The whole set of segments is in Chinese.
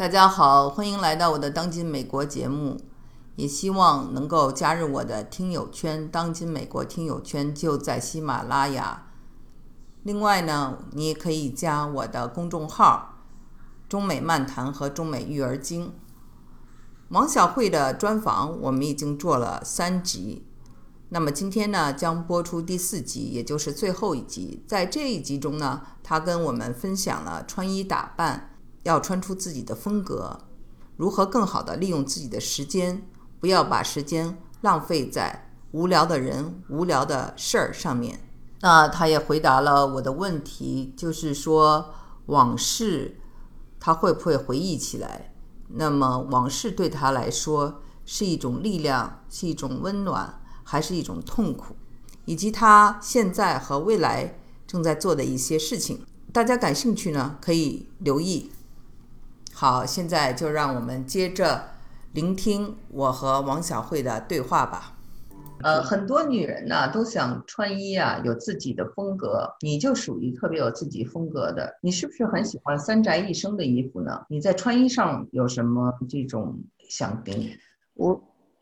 大家好，欢迎来到我的《当今美国》节目，也希望能够加入我的听友圈。《当今美国》听友圈就在喜马拉雅。另外呢，你也可以加我的公众号“中美漫谈”和“中美育儿经”。王小慧的专访我们已经做了三集，那么今天呢将播出第四集，也就是最后一集。在这一集中呢，她跟我们分享了穿衣打扮。要穿出自己的风格，如何更好的利用自己的时间，不要把时间浪费在无聊的人、无聊的事儿上面。那他也回答了我的问题，就是说往事他会不会回忆起来？那么往事对他来说是一种力量，是一种温暖，还是一种痛苦？以及他现在和未来正在做的一些事情，大家感兴趣呢，可以留意。好，现在就让我们接着聆听我和王小慧的对话吧。呃，很多女人呢都想穿衣啊，有自己的风格。你就属于特别有自己风格的。你是不是很喜欢三宅一生的衣服呢？你在穿衣上有什么这种想给？我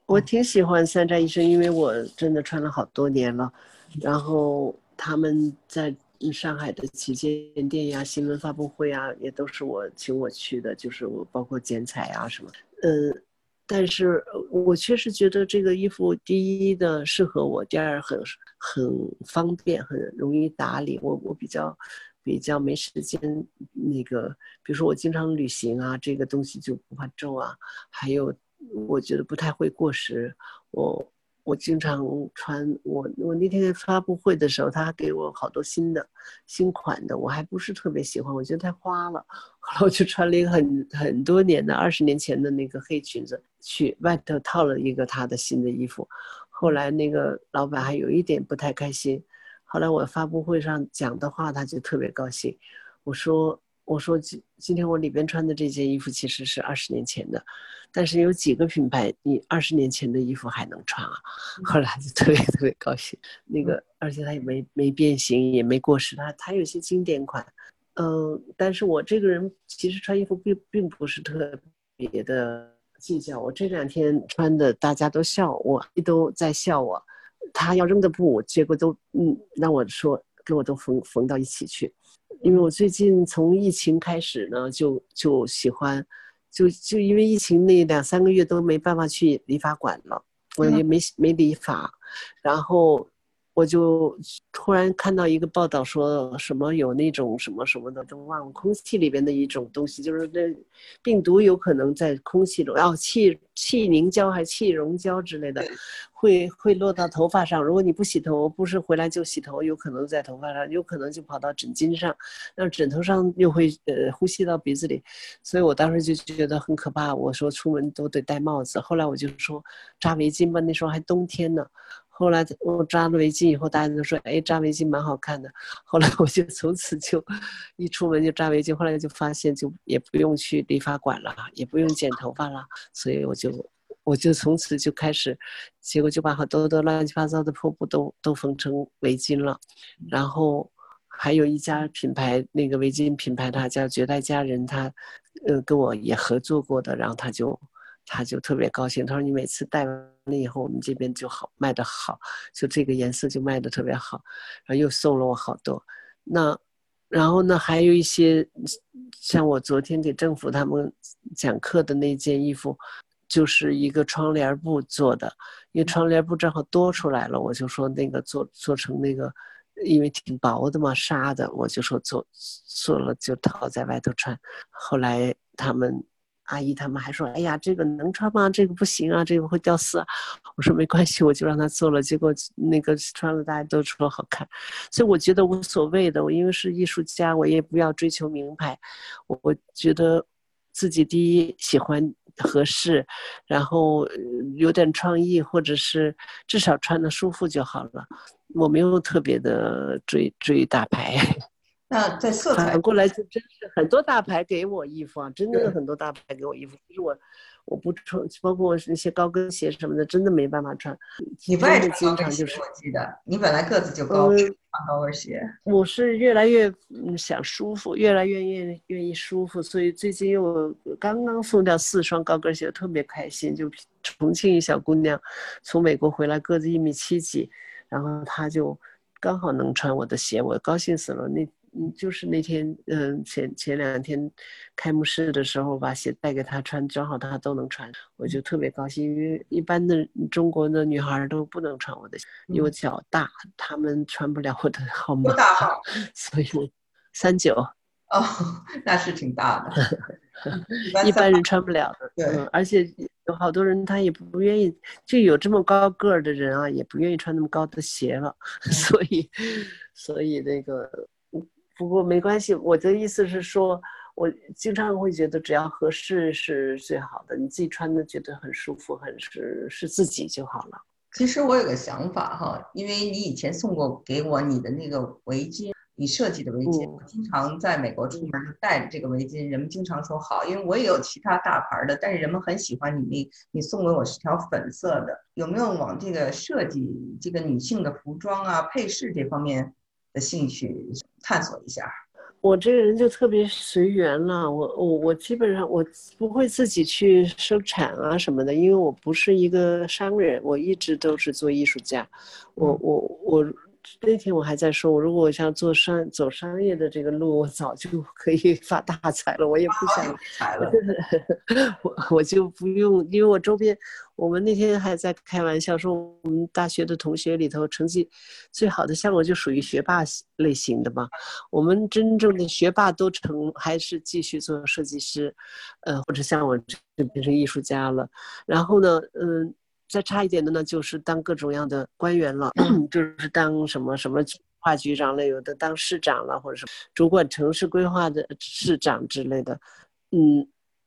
我挺喜欢三宅一生，因为我真的穿了好多年了。然后他们在。嗯上海的旗舰店呀，新闻发布会啊，也都是我请我去的，就是我包括剪彩啊什么。嗯，但是我确实觉得这个衣服，第一的适合我，第二很很方便，很容易打理。我我比较比较没时间那个，比如说我经常旅行啊，这个东西就不怕皱啊。还有我觉得不太会过时，我。我经常穿我我那天发布会的时候，他给我好多新的新款的，我还不是特别喜欢，我觉得太花了。后来我就穿了一个很很多年的二十年前的那个黑裙子，去外头套了一个他的新的衣服。后来那个老板还有一点不太开心。后来我发布会上讲的话，他就特别高兴。我说。我说今今天我里边穿的这件衣服其实是二十年前的，但是有几个品牌你二十年前的衣服还能穿啊？后来就特别特别高兴。那个而且它也没没变形，也没过时，它它有些经典款。嗯，但是我这个人其实穿衣服并并不是特别的计较。我这两天穿的大家都笑我，都在笑我。他要扔的布，结果都嗯让我说给我都缝缝到一起去。因为我最近从疫情开始呢，就就喜欢，就就因为疫情那两三个月都没办法去理发馆了，我也没没理发，然后。我就突然看到一个报道，说什么有那种什么什么的，都忘了空气里边的一种东西，就是那病毒有可能在空气中，然后气气凝胶还是气溶胶之类的，会会落到头发上。如果你不洗头，不是回来就洗头，有可能在头发上，有可能就跑到枕巾上，那枕头上又会呃呼吸到鼻子里，所以我当时就觉得很可怕。我说出门都得戴帽子，后来我就说扎围巾吧，那时候还冬天呢。后来我扎了围巾以后，大家都说：“哎，扎围巾蛮好看的。”后来我就从此就一出门就扎围巾。后来就发现，就也不用去理发馆了，也不用剪头发了，所以我就我就从此就开始，结果就把好多多乱七八糟的破布都都缝成围巾了。然后还有一家品牌，那个围巾品牌，它叫绝代佳人，它呃跟我也合作过的，然后他就。他就特别高兴，他说：“你每次戴完了以后，我们这边就好卖的好，就这个颜色就卖的特别好。”然后又送了我好多。那，然后呢，还有一些像我昨天给政府他们讲课的那件衣服，就是一个窗帘布做的，因为窗帘布正好多出来了，我就说那个做做成那个，因为挺薄的嘛，纱的，我就说做做了就套在外头穿。后来他们。阿姨他们还说：“哎呀，这个能穿吗？这个不行啊，这个会掉色。”我说：“没关系，我就让他做了。”结果那个穿了，大家都说好看。所以我觉得无所谓的。我因为是艺术家，我也不要追求名牌。我觉得自己第一喜欢合适，然后有点创意，或者是至少穿的舒服就好了。我没有特别的追追大牌。那在色彩反过来就真是很多大牌给我衣服啊，真的很多大牌给我衣服，可是我我不穿，包括那些高跟鞋什么的，真的没办法穿。你不爱穿经高跟鞋，常就是我记得你本来个子就高，嗯穿高跟鞋。我是越来越嗯想舒服，越来越愿愿意舒服，所以最近又刚刚送掉四双高跟鞋，特别开心。就重庆一小姑娘从美国回来，个子一米七几，然后她就刚好能穿我的鞋，我高兴死了。那嗯，就是那天嗯前前两天开幕式的时候把鞋带给她穿，正好她都能穿，我就特别高兴，因为一般的中国的女孩儿都不能穿我的鞋，因为我脚大，她们穿不了我的 号码多。大号？所以我三九，哦，那是挺大的。一般人穿不了的。对嗯，而且有好多人他也不愿意，就有这么高个儿的人啊，也不愿意穿那么高的鞋了。所以，所以那个，不过没关系。我的意思是说，我经常会觉得只要合适是最好的，你自己穿的觉得很舒服，很是是自己就好了。其实我有个想法哈，因为你以前送过给我你的那个围巾，你设计的围巾，嗯我经常在美国出门就带着这个围巾，人们经常说好，因为我也有其他大牌的，但是人们很喜欢你那，你送给我是条粉色的，有没有往这个设计这个女性的服装啊、配饰这方面的兴趣探索一下？我这个人就特别随缘了，我我我基本上我不会自己去生产啊什么的，因为我不是一个商人，我一直都是做艺术家。我嗯我我那天我还在说，我如果我想做商走商业的这个路，我早就可以发大财了，我也不想来了，我我就不用，因为我周边，我们那天还在开玩笑说，我们大学的同学里头成绩最好的，像我就属于学霸类型的嘛。我们真正的学霸都成，还是继续做设计师，呃，或者像我这变成艺术家了。然后呢，嗯，再差一点的呢，就是当各种各样的官员了，就是当什么什么。化局长了，有的当市长了，或者什么主管城市规划的市长之类的，嗯，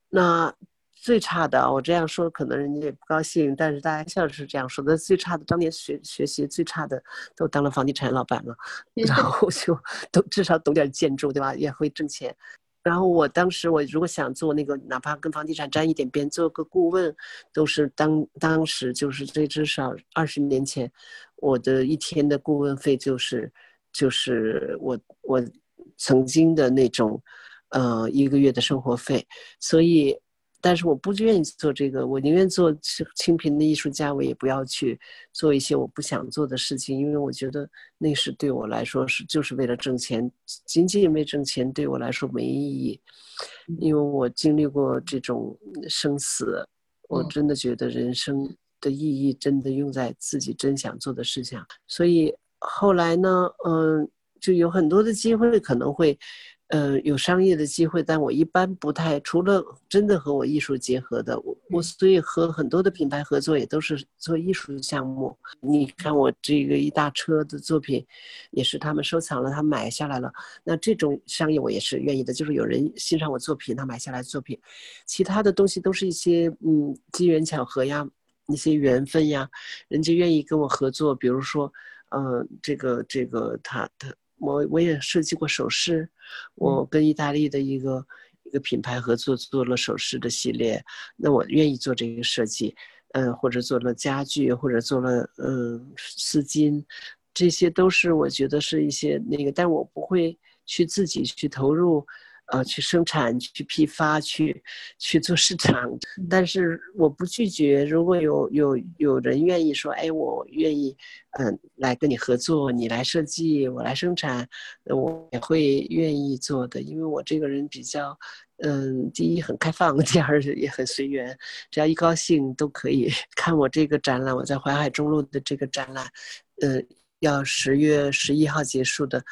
那最差的啊，我这样说可能人家也不高兴，但是大家笑是这样说的。最差的，当年学学习最差的都当了房地产老板了，然后就都至少懂点建筑，对吧？也会挣钱。然后我当时我如果想做那个，哪怕跟房地产沾一点边，做个顾问，都是当当时就是最至少二十年前，我的一天的顾问费就是就是我我曾经的那种，呃一个月的生活费，所以。但是我不愿意做这个，我宁愿做清清贫的艺术家，我也不要去做一些我不想做的事情，因为我觉得那是对我来说是就是为了挣钱，仅仅因为挣钱对我来说没意义，因为我经历过这种生死，我真的觉得人生的意义真的用在自己真想做的事情。上，所以后来呢，嗯，就有很多的机会可能会。呃，有商业的机会，但我一般不太，除了真的和我艺术结合的，我我所以和很多的品牌合作也都是做艺术项目。你看我这个一大车的作品，也是他们收藏了，他买下来了。那这种商业我也是愿意的，就是有人欣赏我作品，他买下来作品。其他的东西都是一些嗯机缘巧合呀，一些缘分呀，人家愿意跟我合作，比如说，呃，这个这个他他。我我也设计过首饰，我跟意大利的一个一个品牌合作做了首饰的系列，那我愿意做这个设计，嗯，或者做了家具，或者做了嗯丝巾，这些都是我觉得是一些那个，但我不会去自己去投入。呃，去生产、去批发、去去做市场，但是我不拒绝。如果有有有人愿意说，哎，我愿意，嗯，来跟你合作，你来设计，我来生产，我也会愿意做的。因为我这个人比较，嗯，第一很开放，第二也很随缘，只要一高兴都可以。看我这个展览，我在淮海中路的这个展览，嗯，要十月十一号结束的。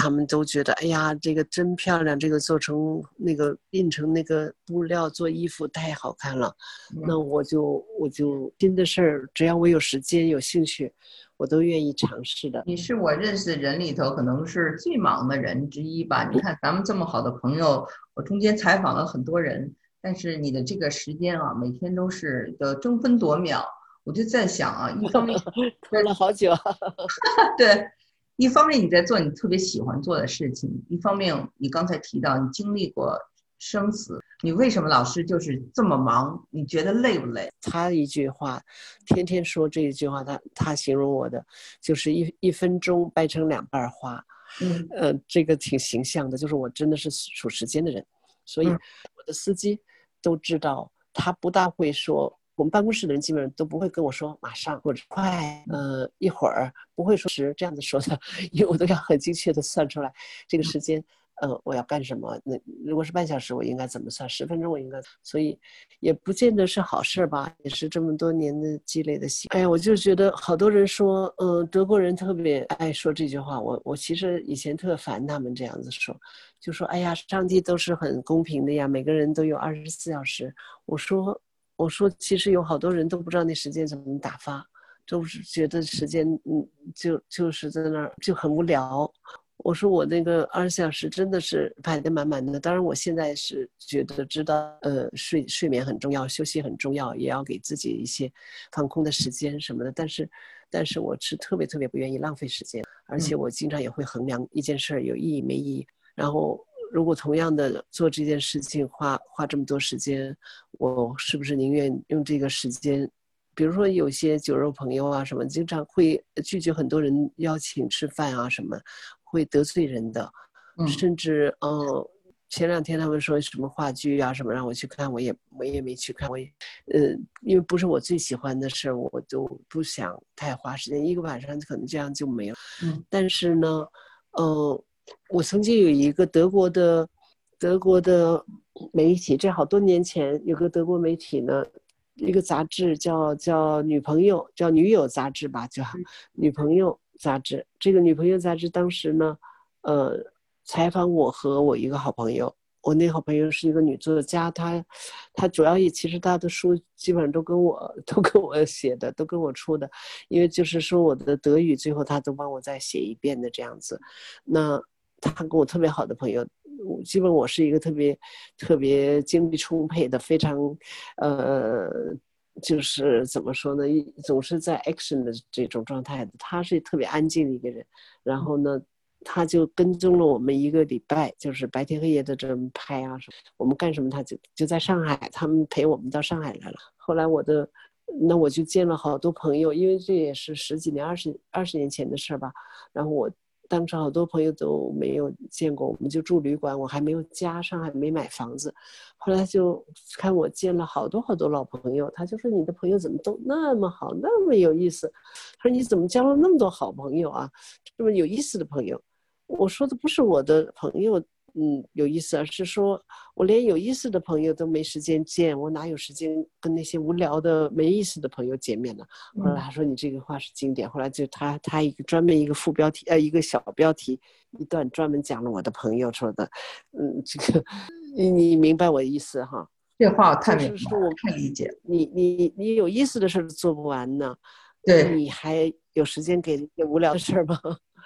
他们都觉得，哎呀，这个真漂亮，这个做成那个印成那个布料做衣服太好看了。那我就我就新的事儿，只要我有时间有兴趣，我都愿意尝试的。你是我认识的人里头可能是最忙的人之一吧？你看咱们这么好的朋友，我中间采访了很多人，但是你的这个时间啊，每天都是的争分夺秒。我就在想啊，一方面 拖了好久，对。一方面你在做你特别喜欢做的事情，一方面你刚才提到你经历过生死，你为什么老师就是这么忙？你觉得累不累？他一句话，天天说这一句话，他他形容我的就是一一分钟掰成两半花，嗯呃，这个挺形象的，就是我真的是数时间的人，所以嗯我的司机都知道，他不大会说。我们办公室的人基本上都不会跟我说马上或者快，呃，一会儿不会说是这样子说的，因为我都要很精确的算出来这个时间，呃，我要干什么？那如果是半小时，我应该怎么算？十分钟我应该，所以也不见得是好事吧，也是这么多年的积累的习。哎呀，我就觉得好多人说，嗯、德国人特别爱说这句话，我我其实以前特烦他们这样子说，就说哎呀，上帝都是很公平的呀，每个人都有二十四小时。我说我说，其实有好多人都不知道那时间怎么打发，都是觉得时间嗯就就是在那儿就很无聊。我说我那个二十四小时真的是排得满满的。当然，我现在是觉得知道，呃，睡睡眠很重要，休息很重要，也要给自己一些放空的时间什么的。但是，但是我是特别特别不愿意浪费时间，而且我经常也会衡量一件事儿有意义没意义。然后，如果同样的做这件事情花花这么多时间，我是不是宁愿用这个时间？比如说有些酒肉朋友啊什么，经常会拒绝很多人邀请吃饭啊什么，会得罪人的，嗯甚至呃，前两天他们说什么话剧啊什么让我去看，我也我也没去看，我也呃，因为不是我最喜欢的事儿，我就不想太花时间，一个晚上可能这样就没了。嗯，但是呢，呃，我曾经有一个德国的德国的媒体，这好多年前有个德国媒体呢，一个杂志叫叫女朋友，叫女友杂志吧，叫女朋友杂志。这个女朋友杂志当时呢，呃，采访我和我一个好朋友。我那好朋友是一个女作家，她她主要也其实她的书基本上都跟我 都跟我写的，都跟我出的，因为就是说我的德语最后她都帮我再写一遍的这样子。那他跟我特别好的朋友，基本我是一个特别特别精力充沛的，非常呃。就是怎么说呢？总是在 action 的这种状态的。他是特别安静的一个人，然后呢，他就跟踪了我们一个礼拜，就是白天黑夜的这么拍啊什么。我们干什么他就就在上海，他们陪我们到上海来了。后来我的，那我就见了好多朋友，因为这也是十几年、二十二十年前的事儿吧。然后我当时好多朋友都没有见过，我们就住旅馆，我还没有家，上海没买房子。后来就看我见了好多好多老朋友，他就说你的朋友怎么都那么好，那么有意思。他说你怎么交了那么多好朋友啊，这么有意思的朋友？我说的不是我的朋友，嗯，有意思，而是说我连有意思的朋友都没时间见，我哪有时间跟那些无聊的没意思的朋友见面呢？后来他说你这个话是经典，后来就他他一个专门一个副标题，呃，一个小标题一段专门讲了我的朋友说的，嗯，这个 你你明白我的意思哈？这话我太明白了，就是说我太理解。你你你有意思的事儿做不完呢，对你还有时间给那些无聊的事儿吗？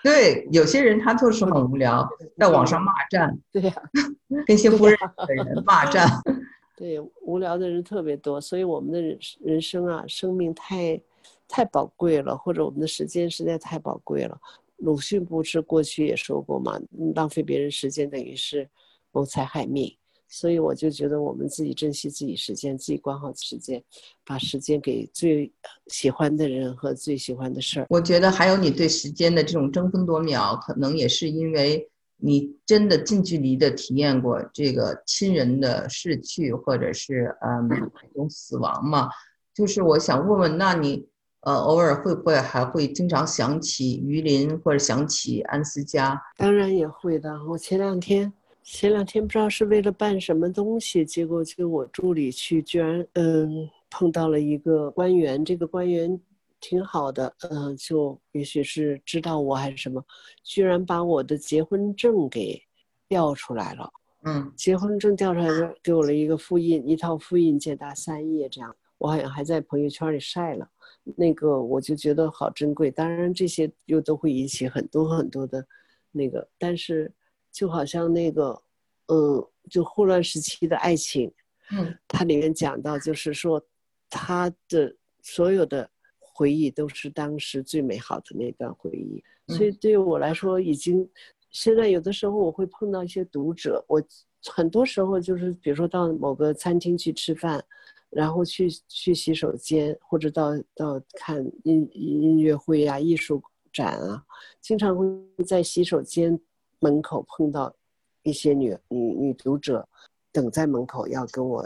对，有些人他就是很无聊，在网上骂战，对呀、跟一些不认识的人骂战。对，无聊的人特别多，所以我们的人人生啊，生命太太宝贵了，或者我们的时间实在太宝贵了。鲁迅不是过去也说过嘛，嗯浪费别人时间等于是谋财害命。所以我就觉得我们自己珍惜自己时间，自己管好时间，把时间给最喜欢的人和最喜欢的事儿。我觉得还有你对时间的这种争分夺秒，可能也是因为你真的近距离的体验过这个亲人的逝去，或者是嗯一种死亡嘛。就是我想问问，那你呃偶尔会不会还会经常想起榆林或者想起安思佳？当然也会的。我前两天，前两天不知道是为了办什么东西，结果就我助理去，居然嗯碰到了一个官员，这个官员挺好的，嗯，就也许是知道我还是什么，居然把我的结婚证给调出来了。嗯结婚证调出来了，给我了一个复印，一套复印件大三页这样，我好像还在朋友圈里晒了。那个我就觉得好珍贵，当然这些又都会引起很多很多的，那个，但是就好像那个，嗯，就霍乱时期的爱情，嗯。它里面讲到就是说，他的所有的回忆都是当时最美好的那段回忆，所以对于我来说，已经现在有的时候我会碰到一些读者，我很多时候就是比如说到某个餐厅去吃饭，然后去去洗手间，或者到到看音音乐会呀、艺术展啊，经常会在洗手间门口碰到一些女女女读者，等在门口要跟我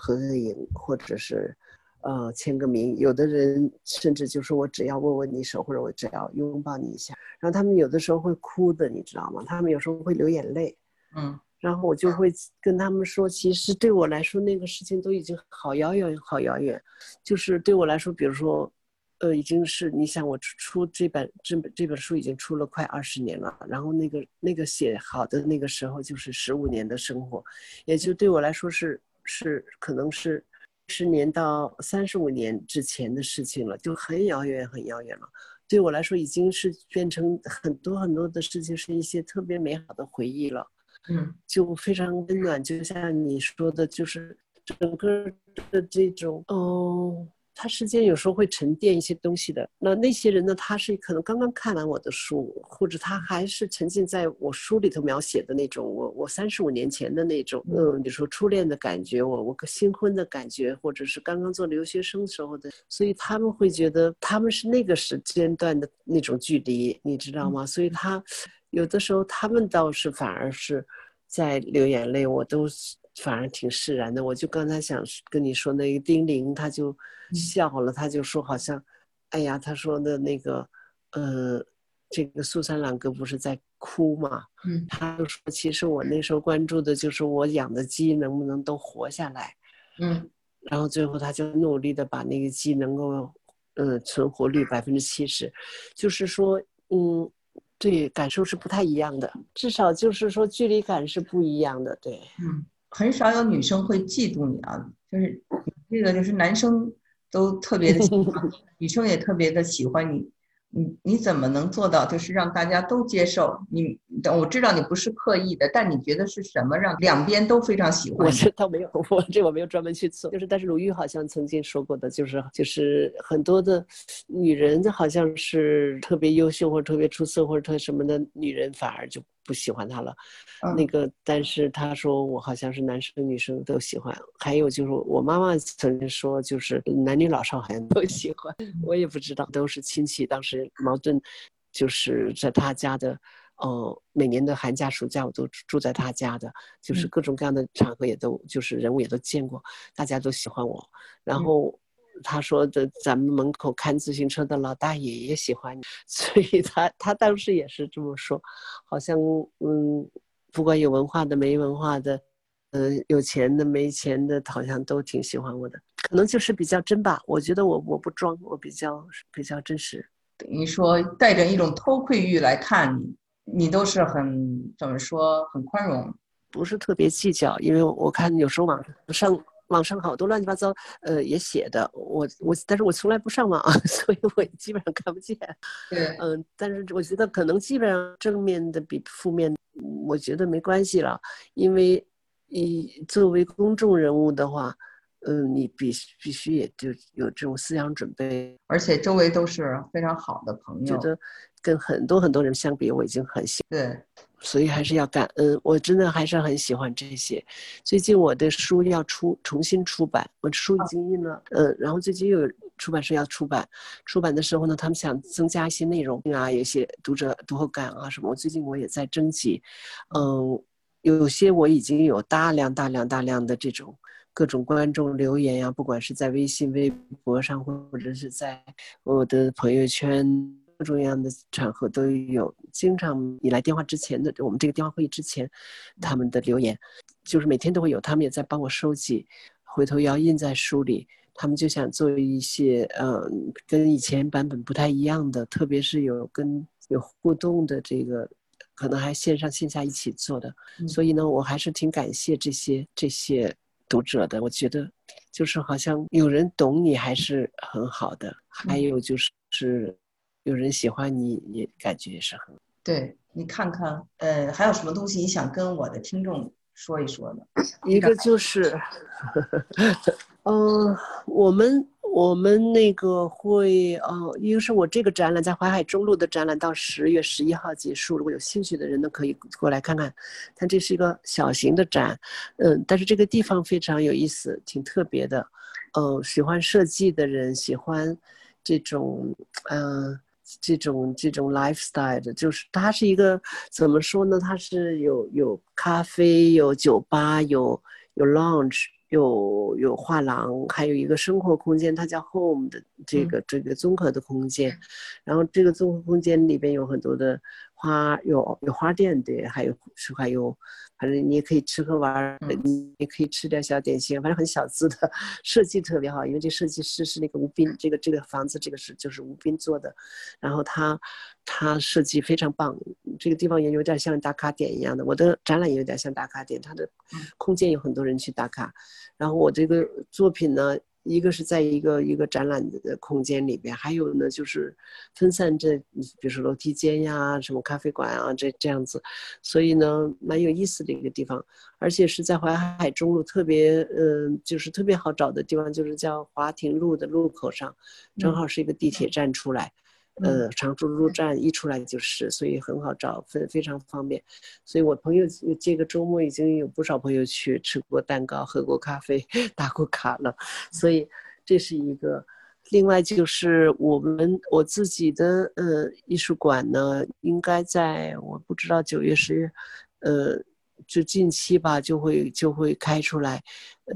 合个影，或者是。呃，签个名，有的人甚至就说我只要握握你手，或者我只要拥抱你一下，然后他们有的时候会哭的，你知道吗？他们有时候会流眼泪，嗯，然后我就会跟他们说，其实对我来说那个事情都已经好遥远，好遥远，就是对我来说，比如说，呃，已经是你想我出出这本这本这本书已经出了快二十年了，然后那个那个写好的那个时候就是十五年的生活，也就对我来说是是可能是。十年到三十五年之前的事情了，就很遥远，很遥远了。对我来说，已经是变成很多很多的事情，是一些特别美好的回忆了。嗯，就非常温暖，就像你说的，就是整个的这种，哦。他时间有时候会沉淀一些东西的。那那些人呢？他是可能刚刚看完我的书，或者他还是沉浸在我书里头描写的那种我我三十五年前的那种，嗯，你说初恋的感觉，我我新婚的感觉，或者是刚刚做留学生时候的，所以他们会觉得他们是那个时间段的那种距离，你知道吗？所以他有的时候他们倒是反而是在流眼泪，我都反而挺释然的。我就刚才想跟你说那个丁玲，他就。笑了，他就说好像，哎呀，他说的那个，呃，这个苏珊·朗哥不是在哭嘛？嗯，他就说，其实我那时候关注的就是我养的鸡能不能都活下来。嗯，然后最后他就努力的把那个鸡能够，呃，存活率百分之七十，就是说，嗯，对，感受是不太一样的，至少就是说距离感是不一样的。对，嗯，很少有女生会嫉妒你啊，就是这个就是男生。都特别的喜欢，女生也特别的喜欢你，你你怎么能做到，就是让大家都接受你？我知道你不是刻意的，但你觉得是什么让两边都非常喜欢？我这倒没有，我这我没有专门去做，就是但是鲁豫好像曾经说过的，就是就是很多的女人好像是特别优秀或者特别出色或者特什么的女人，反而就。不喜欢他了，那个，但是他说我好像是男生女生都喜欢，还有就是我妈妈曾经说，就是男女老少好像都喜欢，我也不知道，都是亲戚。当时矛盾，就是在他家的，哦，每年的寒假暑假我都住在他家的，就是各种各样的场合也都就是人物也都见过，大家都喜欢我，然后。他说的，咱们门口看自行车的老大爷也喜欢你，所以他他当时也是这么说，好像嗯，不管有文化的没文化的，嗯，有钱的没钱的，好像都挺喜欢我的，可能就是比较真吧。我觉得我我不装，我比较比较真实。等于说带着一种偷窥欲来看你，你都是很怎么说，很宽容，不是特别计较，因为我看有时候网上。网上好多乱七八糟，呃，也写的我我，但是我从来不上网，所以我基本上看不见。对，嗯，但是我觉得可能基本上正面的比负面，我觉得没关系了，因为你作为公众人物的话，嗯，你必必须也就有这种思想准备，而且周围都是非常好的朋友，觉得跟很多很多人相比，我已经很幸对。所以还是要感恩，我真的还是很喜欢这些。最近我的书要出重新出版，我书已经印了，嗯，然后最近又有出版社要出版，出版的时候呢，他们想增加一些内容啊，有些读者读后感啊什么。我最近我也在征集，嗯，有些我已经有大量大量大量的这种各种观众留言呀，不管是在微信、微博上，或者是在我的朋友圈。各种各样的场合都有，经常你来电话之前的，我们这个电话会议之前，他们的留言，就是每天都会有，他们也在帮我收集，回头要印在书里。他们就想做一些，嗯，跟以前版本不太一样的，特别是有跟有互动的这个，可能还线上线下一起做的。所以呢，我还是挺感谢这些这些读者的。我觉得，就是好像有人懂你还是很好的。还有就是是。有人喜欢你，也感觉也是很对。你看看，呃，还有什么东西你想跟我的听众说一说呢？一个就是，嗯，我们我们那个会，呃，一个是我这个展览在淮海中路的展览到十月十一号结束，如果有兴趣的人呢，可以过来看看。但这是一个小型的展，嗯，但是这个地方非常有意思，挺特别的。呃，喜欢设计的人，喜欢这种，嗯，这种这种 lifestyle 的，就是它是一个怎么说呢？它是有有咖啡，有酒吧，有有 lounge。有有画廊，还有一个生活空间，它叫 Home 的这个这个综合的空间，然后这个综合空间里边有很多的花，有有花店对，还有是还有。反正你也可以吃喝玩儿，你也可以吃点小点心，反正很小资的设计特别好，因为这设计师是那个吴斌，这个这个房子这个是就是吴斌做的，然后他他设计非常棒，这个地方也有点像打卡点一样的，我的展览也有点像打卡点，它的空间有很多人去打卡，然后我这个作品呢。一个是在一个一个展览的空间里边，还有呢就是分散这，比如说楼梯间呀，什么咖啡馆啊，这这样子，所以呢蛮有意思的一个地方，而且是在淮海中路特别嗯，就是特别好找的地方，就是叫华亭路的路口上，正好是一个地铁站出来。呃，常驻路站一出来就是，所以很好找，非非常方便。所以我朋友这个周末已经有不少朋友去吃过蛋糕、喝过咖啡、打过卡了。所以这是一个。另外就是我们我自己的呃艺术馆呢，应该在我不知道九月十月，呃，就近期吧就会就会开出来。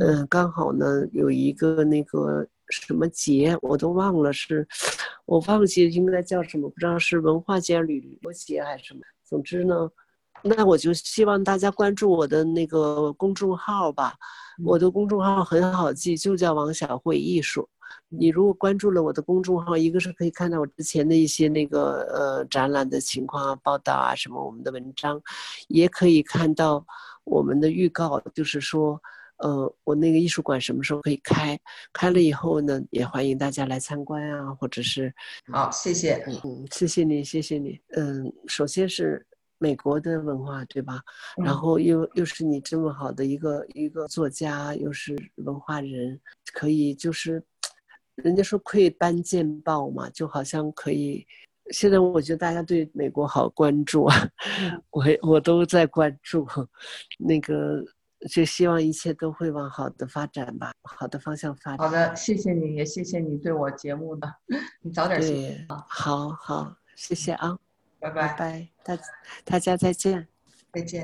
嗯，刚好呢有一个那个。什么节我都忘了，是我忘记应该叫什么，不知道是文化节、旅游节还是什么。总之呢，那我就希望大家关注我的那个公众号吧。我的公众号很好记，就叫王小慧艺术。你如果关注了我的公众号，一个是可以看到我之前的一些那个呃展览的情况啊、报道啊什么我们的文章，也可以看到我们的预告，就是说。呃，我那个艺术馆什么时候可以开？开了以后呢，也欢迎大家来参观啊，或者是好，谢谢，嗯，谢谢你，谢谢你，嗯，首先是美国的文化，对吧？然后又又是你这么好的一个一个作家，又是文化人，可以就是，人家说窥斑见豹嘛，就好像可以。现在我觉得大家对美国好关注啊，我我都在关注，那个。就希望一切都会往好的发展吧，好的方向发展。好的，谢谢你，也谢谢你对我节目的，你早点休息啊。好好，谢谢啊，拜拜拜，大大家再见，再见。